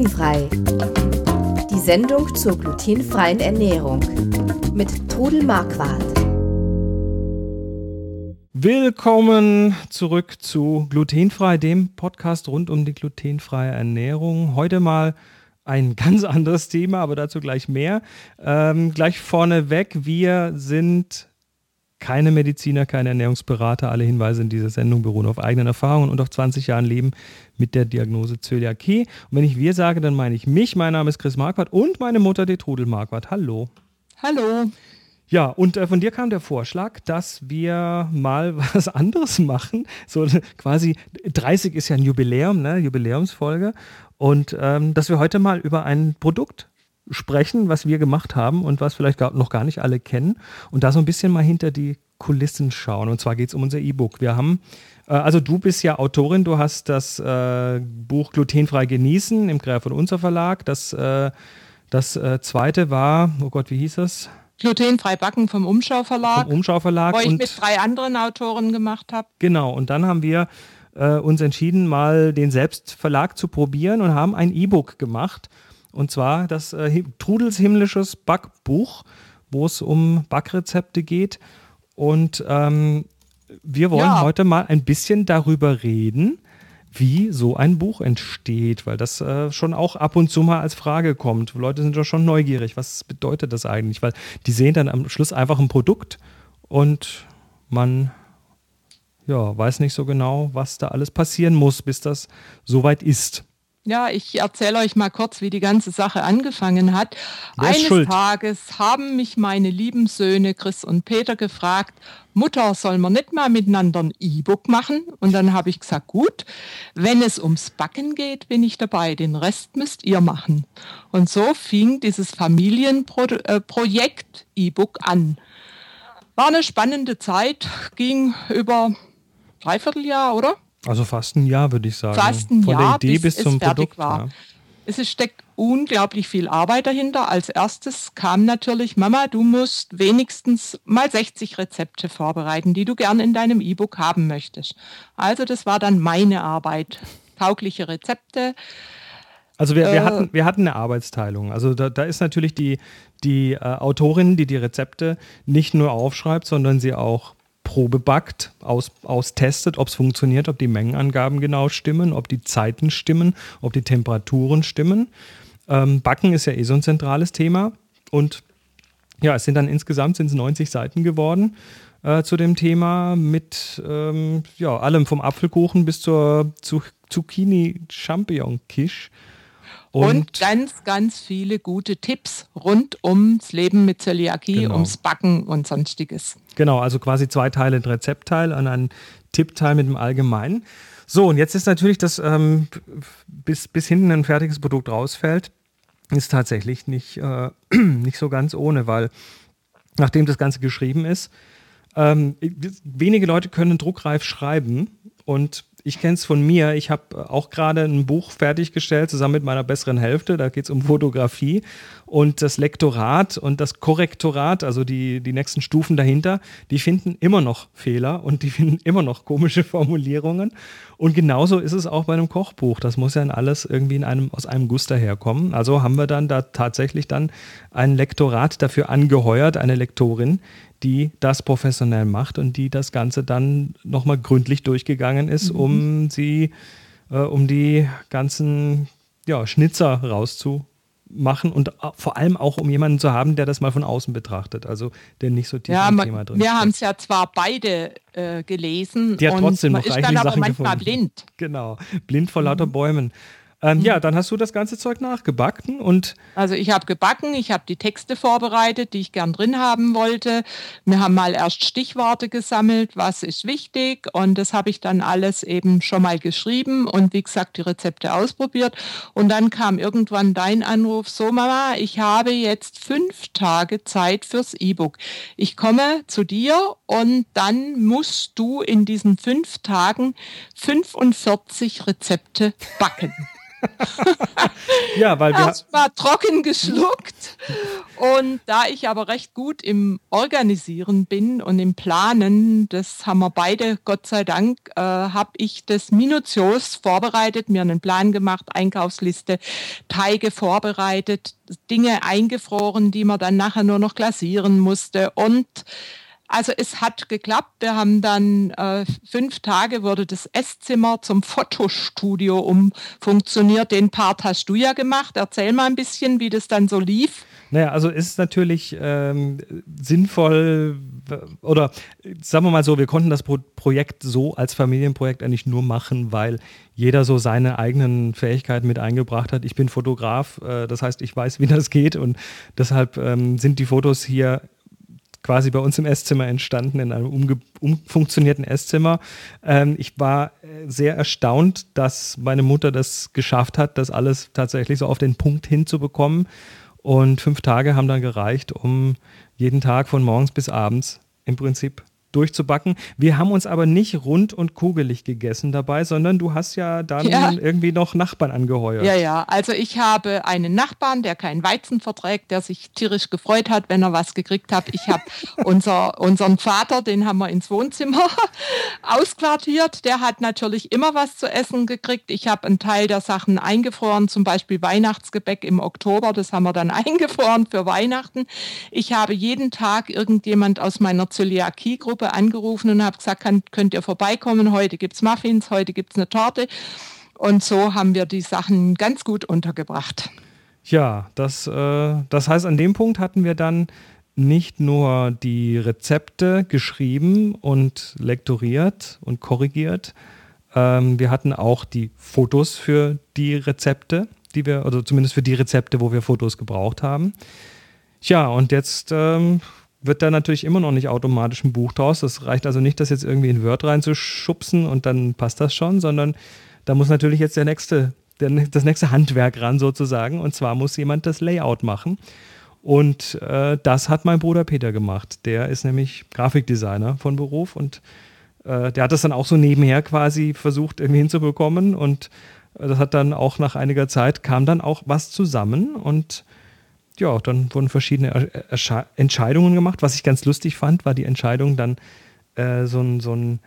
Glutenfrei. Die Sendung zur glutenfreien Ernährung mit Trudel Marquardt. Willkommen zurück zu Glutenfrei, dem Podcast rund um die glutenfreie Ernährung. Heute mal ein ganz anderes Thema, aber dazu gleich mehr. Ähm, gleich vorneweg, wir sind keine Mediziner, keine Ernährungsberater. Alle Hinweise in dieser Sendung beruhen auf eigenen Erfahrungen und auf 20 Jahren Leben mit der Diagnose Zöliakie. Und wenn ich wir sage, dann meine ich mich. Mein Name ist Chris Marquardt und meine Mutter, die Trudel Marquardt. Hallo. Hallo. Ja, und äh, von dir kam der Vorschlag, dass wir mal was anderes machen. So quasi 30 ist ja ein Jubiläum, ne? Jubiläumsfolge. Und ähm, dass wir heute mal über ein Produkt sprechen, was wir gemacht haben und was vielleicht noch gar nicht alle kennen und da so ein bisschen mal hinter die Kulissen schauen. Und zwar geht es um unser E-Book. Wir haben, äh, also du bist ja Autorin, du hast das äh, Buch Glutenfrei genießen im Gräf und Unser Verlag. Das, äh, das äh, zweite war, oh Gott, wie hieß das? Glutenfrei backen vom Umschau Verlag. Vom Umschau Verlag. Wo ich mit drei anderen Autoren gemacht habe. Genau, und dann haben wir äh, uns entschieden, mal den Selbstverlag zu probieren und haben ein E-Book gemacht. Und zwar das äh, Trudels himmlisches Backbuch, wo es um Backrezepte geht. Und ähm, wir wollen ja. heute mal ein bisschen darüber reden, wie so ein Buch entsteht, weil das äh, schon auch ab und zu mal als Frage kommt. Leute sind doch schon neugierig. Was bedeutet das eigentlich? Weil die sehen dann am Schluss einfach ein Produkt und man ja, weiß nicht so genau, was da alles passieren muss, bis das soweit ist. Ja, ich erzähle euch mal kurz, wie die ganze Sache angefangen hat. Eines schuld? Tages haben mich meine lieben Söhne Chris und Peter gefragt, Mutter, sollen wir nicht mal miteinander ein E-Book machen? Und dann habe ich gesagt, gut, wenn es ums Backen geht, bin ich dabei, den Rest müsst ihr machen. Und so fing dieses Familienprojekt äh, E-Book an. War eine spannende Zeit, ging über dreiviertel Jahr, oder? Also fast ein Jahr, würde ich sagen. Fast ein Von Jahr, der Idee bis, bis zum Produkt war. Ja. Es steckt unglaublich viel Arbeit dahinter. Als erstes kam natürlich, Mama, du musst wenigstens mal 60 Rezepte vorbereiten, die du gern in deinem E-Book haben möchtest. Also das war dann meine Arbeit. Taugliche Rezepte. Also wir, wir, äh, hatten, wir hatten eine Arbeitsteilung. Also da, da ist natürlich die, die äh, Autorin, die die Rezepte nicht nur aufschreibt, sondern sie auch Probe backt, aus, austestet, ob es funktioniert, ob die Mengenangaben genau stimmen, ob die Zeiten stimmen, ob die Temperaturen stimmen. Ähm, Backen ist ja eh so ein zentrales Thema. Und ja, es sind dann insgesamt sind 90 Seiten geworden äh, zu dem Thema mit ähm, ja, allem vom Apfelkuchen bis zur Zucchini-Champignon-Quiche. Und, und, ganz, ganz viele gute Tipps rund ums Leben mit Zöliakie, genau. ums Backen und sonstiges. Genau, also quasi zwei Teile, ein Rezeptteil und ein Tippteil mit dem Allgemeinen. So, und jetzt ist natürlich, dass ähm, bis, bis hinten ein fertiges Produkt rausfällt, ist tatsächlich nicht, äh, nicht so ganz ohne, weil nachdem das Ganze geschrieben ist, ähm, wenige Leute können druckreif schreiben und ich kenne es von mir. Ich habe auch gerade ein Buch fertiggestellt, zusammen mit meiner besseren Hälfte. Da geht es um Fotografie. Und das Lektorat und das Korrektorat, also die, die nächsten Stufen dahinter, die finden immer noch Fehler und die finden immer noch komische Formulierungen. Und genauso ist es auch bei einem Kochbuch. Das muss ja in alles irgendwie in einem, aus einem Guss daherkommen. Also haben wir dann da tatsächlich dann ein Lektorat dafür angeheuert, eine Lektorin, die das professionell macht und die das Ganze dann nochmal gründlich durchgegangen ist, mhm. um sie, äh, um die ganzen ja, Schnitzer rauszumachen und vor allem auch um jemanden zu haben, der das mal von außen betrachtet, also der nicht so tief ja, im Thema drin ist. Wir haben es ja zwar beide äh, gelesen, die hat trotzdem man noch ist dann aber Sachen manchmal gefunden. blind. Genau, blind vor lauter mhm. Bäumen. Ähm, mhm. Ja, dann hast du das ganze Zeug nachgebacken und. Also ich habe gebacken, ich habe die Texte vorbereitet, die ich gern drin haben wollte. Wir haben mal erst Stichworte gesammelt, was ist wichtig und das habe ich dann alles eben schon mal geschrieben und wie gesagt die Rezepte ausprobiert. Und dann kam irgendwann dein Anruf, so Mama, ich habe jetzt fünf Tage Zeit fürs E-Book. Ich komme zu dir und dann musst du in diesen fünf Tagen 45 Rezepte backen ja, weil wir. Erst mal trocken geschluckt Und da ich aber recht gut im Organisieren bin und im Planen, das haben wir beide, Gott sei Dank, äh, habe ich das minutiös vorbereitet, mir einen Plan gemacht, Einkaufsliste, Teige vorbereitet, Dinge eingefroren, die man dann nachher nur noch glasieren musste und also es hat geklappt. Wir haben dann äh, fünf Tage wurde das Esszimmer zum Fotostudio umfunktioniert. Den Part hast du ja gemacht. Erzähl mal ein bisschen, wie das dann so lief. Naja, also ist natürlich ähm, sinnvoll oder sagen wir mal so, wir konnten das Pro Projekt so als Familienprojekt eigentlich nur machen, weil jeder so seine eigenen Fähigkeiten mit eingebracht hat. Ich bin Fotograf, äh, das heißt, ich weiß, wie das geht und deshalb ähm, sind die Fotos hier quasi bei uns im Esszimmer entstanden, in einem umfunktionierten Esszimmer. Ähm, ich war äh, sehr erstaunt, dass meine Mutter das geschafft hat, das alles tatsächlich so auf den Punkt hinzubekommen. Und fünf Tage haben dann gereicht, um jeden Tag von morgens bis abends im Prinzip durchzubacken. Wir haben uns aber nicht rund und kugelig gegessen dabei, sondern du hast ja dann ja. irgendwie noch Nachbarn angeheuert. Ja, ja. Also ich habe einen Nachbarn, der keinen Weizen verträgt, der sich tierisch gefreut hat, wenn er was gekriegt hat. Ich habe unser, unseren Vater, den haben wir ins Wohnzimmer ausquartiert. Der hat natürlich immer was zu essen gekriegt. Ich habe einen Teil der Sachen eingefroren, zum Beispiel Weihnachtsgebäck im Oktober. Das haben wir dann eingefroren für Weihnachten. Ich habe jeden Tag irgendjemand aus meiner Zöliakie-Gruppe Gruppe angerufen und habe gesagt, kann, könnt ihr vorbeikommen, heute gibt es Muffins, heute gibt es eine Torte. Und so haben wir die Sachen ganz gut untergebracht. Ja, das, äh, das heißt, an dem Punkt hatten wir dann nicht nur die Rezepte geschrieben und lektoriert und korrigiert, ähm, wir hatten auch die Fotos für die Rezepte, die wir, oder zumindest für die Rezepte, wo wir Fotos gebraucht haben. Ja, und jetzt ähm, wird da natürlich immer noch nicht automatisch ein Buch draus. Das reicht also nicht, das jetzt irgendwie in Word reinzuschubsen und dann passt das schon, sondern da muss natürlich jetzt der nächste, der, das nächste Handwerk ran sozusagen. Und zwar muss jemand das Layout machen. Und äh, das hat mein Bruder Peter gemacht. Der ist nämlich Grafikdesigner von Beruf und äh, der hat das dann auch so nebenher quasi versucht irgendwie hinzubekommen. Und äh, das hat dann auch nach einiger Zeit kam dann auch was zusammen und ja, dann wurden verschiedene Entscheidungen gemacht. Was ich ganz lustig fand, war die Entscheidung dann äh, so ein, so ein,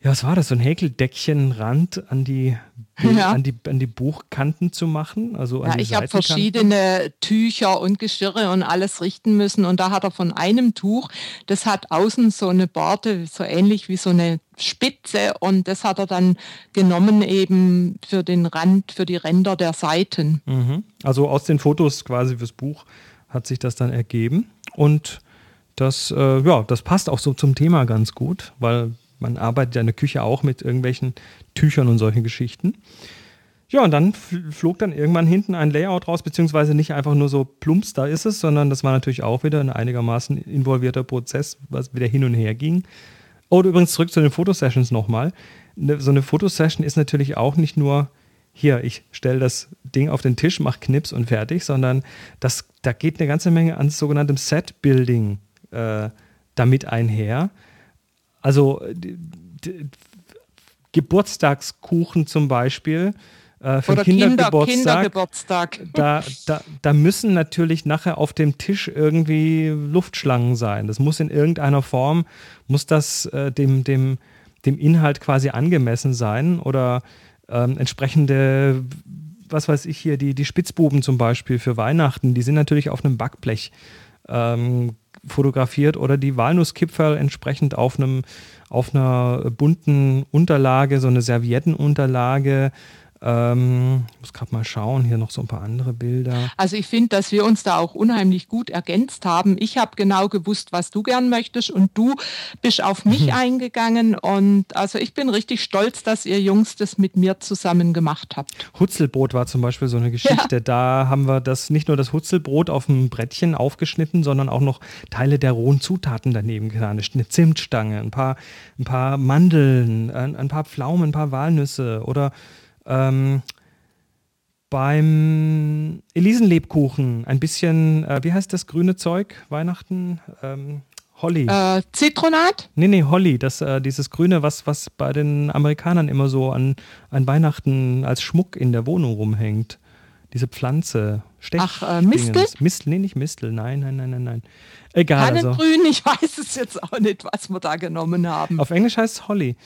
ja, was war das, so ein Häkeldeckchenrand an die, ja. an die, an die Buchkanten zu machen. Also ja, ich habe verschiedene Tücher und Geschirre und alles richten müssen und da hat er von einem Tuch, das hat außen so eine Borte, so ähnlich wie so eine Spitze und das hat er dann genommen eben für den Rand, für die Ränder der Seiten. Mhm. Also aus den Fotos quasi fürs Buch hat sich das dann ergeben und das, äh, ja, das passt auch so zum Thema ganz gut, weil man arbeitet ja in der Küche auch mit irgendwelchen Tüchern und solchen Geschichten. Ja, und dann flog dann irgendwann hinten ein Layout raus, beziehungsweise nicht einfach nur so plumps, da ist es, sondern das war natürlich auch wieder ein einigermaßen involvierter Prozess, was wieder hin und her ging. Oh, übrigens zurück zu den Fotosessions nochmal. Ne, so eine Fotosession ist natürlich auch nicht nur hier, ich stelle das Ding auf den Tisch, mache Knips und fertig, sondern das, da geht eine ganze Menge an sogenanntem Set-Building äh, damit einher. Also die, die, Geburtstagskuchen zum Beispiel äh, für Oder Kindergeburtstag. Kinder, Kindergeburtstag. Da, da, da müssen natürlich nachher auf dem Tisch irgendwie Luftschlangen sein. Das muss in irgendeiner Form, muss das äh, dem, dem, dem Inhalt quasi angemessen sein oder ähm, entsprechende, was weiß ich hier, die, die Spitzbuben zum Beispiel für Weihnachten, die sind natürlich auf einem Backblech ähm, fotografiert oder die Walnusskipferl entsprechend auf einem auf einer bunten Unterlage, so eine Serviettenunterlage ähm, ich muss gerade mal schauen, hier noch so ein paar andere Bilder. Also ich finde, dass wir uns da auch unheimlich gut ergänzt haben. Ich habe genau gewusst, was du gern möchtest und du bist auf mich mhm. eingegangen und also ich bin richtig stolz, dass ihr Jungs das mit mir zusammen gemacht habt. Hutzelbrot war zum Beispiel so eine Geschichte. Ja. Da haben wir das nicht nur das Hutzelbrot auf dem Brettchen aufgeschnitten, sondern auch noch Teile der rohen Zutaten daneben getan. Eine Zimtstange, ein paar, ein paar Mandeln, ein, ein paar Pflaumen, ein paar Walnüsse oder ähm, beim Elisenlebkuchen ein bisschen, äh, wie heißt das grüne Zeug? Weihnachten? Ähm, Holly. Äh, Zitronat? Nee, nee, Holly. Das, äh, dieses Grüne, was, was bei den Amerikanern immer so an, an Weihnachten als Schmuck in der Wohnung rumhängt. Diese Pflanze. Stech Ach, äh, Mistel? Mistel? Nee, nicht Mistel. Nein, nein, nein, nein, nein. Egal. Also, Tannengrün, ich weiß es jetzt auch nicht, was wir da genommen haben. auf Englisch heißt es Holly.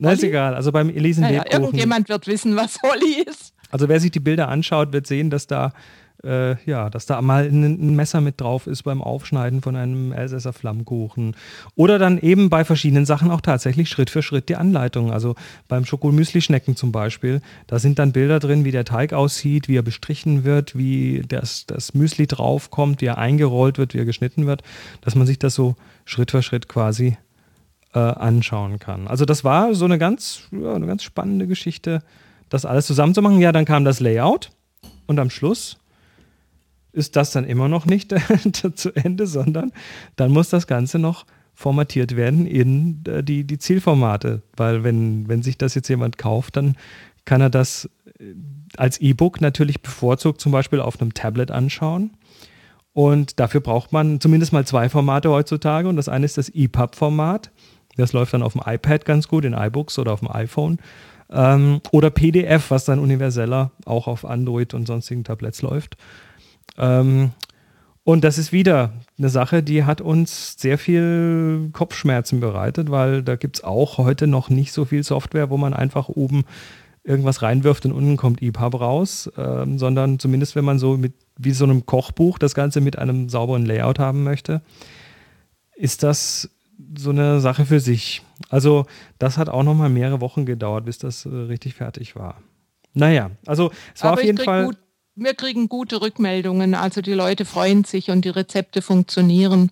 Na, ist egal. Also beim Naja, Elisenlebkuchen. irgendjemand wird wissen, was Holly ist. Also wer sich die Bilder anschaut, wird sehen, dass da äh, ja, dass da mal ein, ein Messer mit drauf ist beim Aufschneiden von einem Elsässer Flammkuchen. Oder dann eben bei verschiedenen Sachen auch tatsächlich Schritt für Schritt die Anleitung. Also beim Schokomüsli-Schnecken zum Beispiel, da sind dann Bilder drin, wie der Teig aussieht, wie er bestrichen wird, wie das, das Müsli draufkommt, wie er eingerollt wird, wie er geschnitten wird, dass man sich das so Schritt für Schritt quasi äh, anschauen kann. Also das war so eine ganz, ja, eine ganz spannende Geschichte, das alles zusammenzumachen. Ja, dann kam das Layout und am Schluss ist das dann immer noch nicht zu Ende, sondern dann muss das Ganze noch formatiert werden in äh, die, die Zielformate. Weil wenn, wenn sich das jetzt jemand kauft, dann kann er das äh, als E-Book natürlich bevorzugt zum Beispiel auf einem Tablet anschauen. Und dafür braucht man zumindest mal zwei Formate heutzutage. Und das eine ist das EPUB-Format. Das läuft dann auf dem iPad ganz gut, in iBooks oder auf dem iPhone. Ähm, oder PDF, was dann universeller auch auf Android und sonstigen Tablets läuft. Ähm, und das ist wieder eine Sache, die hat uns sehr viel Kopfschmerzen bereitet, weil da gibt es auch heute noch nicht so viel Software, wo man einfach oben irgendwas reinwirft und unten kommt EPUB raus, ähm, sondern zumindest wenn man so mit wie so einem Kochbuch das Ganze mit einem sauberen Layout haben möchte, ist das so eine Sache für sich. Also das hat auch noch mal mehrere Wochen gedauert, bis das äh, richtig fertig war. Naja, also es war Aber auf jeden Fall. Gut, wir kriegen gute Rückmeldungen, also die Leute freuen sich und die Rezepte funktionieren.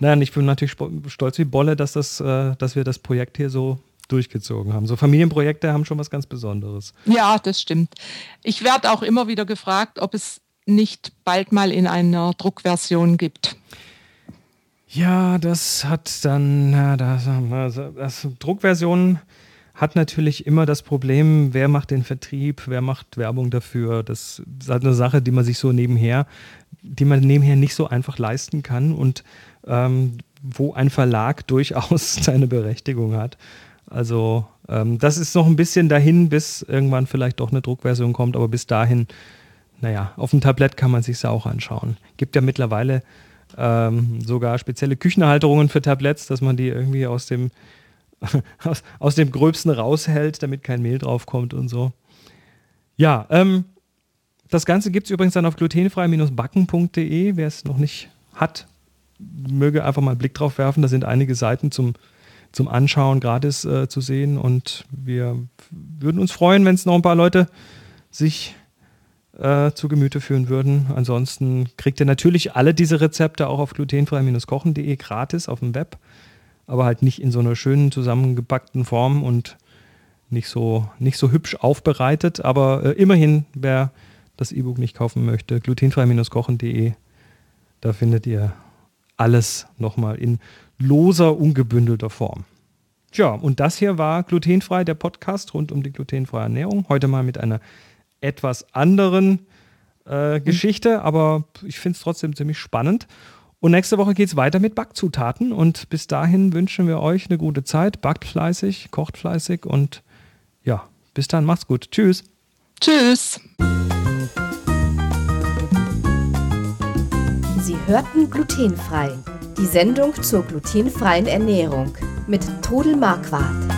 Nein, ich bin natürlich stolz wie Bolle, dass, das, äh, dass wir das Projekt hier so durchgezogen haben. So Familienprojekte haben schon was ganz Besonderes. Ja, das stimmt. Ich werde auch immer wieder gefragt, ob es nicht bald mal in einer Druckversion gibt. Ja, das hat dann, na, das, also, das Druckversion hat natürlich immer das Problem, wer macht den Vertrieb, wer macht Werbung dafür. Das ist halt eine Sache, die man sich so nebenher, die man nebenher nicht so einfach leisten kann und ähm, wo ein Verlag durchaus seine Berechtigung hat. Also ähm, das ist noch ein bisschen dahin, bis irgendwann vielleicht doch eine Druckversion kommt, aber bis dahin, naja, auf dem Tablett kann man sich auch anschauen. Gibt ja mittlerweile ähm, sogar spezielle Küchenhalterungen für Tabletts, dass man die irgendwie aus dem, aus, aus dem Gröbsten raushält, damit kein Mehl draufkommt und so. Ja, ähm, das Ganze gibt es übrigens dann auf glutenfrei-backen.de. Wer es noch nicht hat, möge einfach mal einen Blick drauf werfen. Da sind einige Seiten zum, zum Anschauen gratis äh, zu sehen. Und wir würden uns freuen, wenn es noch ein paar Leute sich äh, zu Gemüte führen würden. Ansonsten kriegt ihr natürlich alle diese Rezepte auch auf glutenfrei-kochen.de gratis auf dem Web, aber halt nicht in so einer schönen zusammengebackten Form und nicht so, nicht so hübsch aufbereitet. Aber äh, immerhin, wer das E-Book nicht kaufen möchte, glutenfrei-kochen.de, da findet ihr alles nochmal in loser, ungebündelter Form. Tja, und das hier war Glutenfrei, der Podcast rund um die glutenfreie Ernährung. Heute mal mit einer etwas anderen äh, Geschichte, aber ich finde es trotzdem ziemlich spannend. Und nächste Woche geht es weiter mit Backzutaten. Und bis dahin wünschen wir euch eine gute Zeit. Backt fleißig, kocht fleißig und ja, bis dann, macht's gut. Tschüss. Tschüss. Sie hörten Glutenfrei. Die Sendung zur glutenfreien Ernährung mit Todel Marquardt.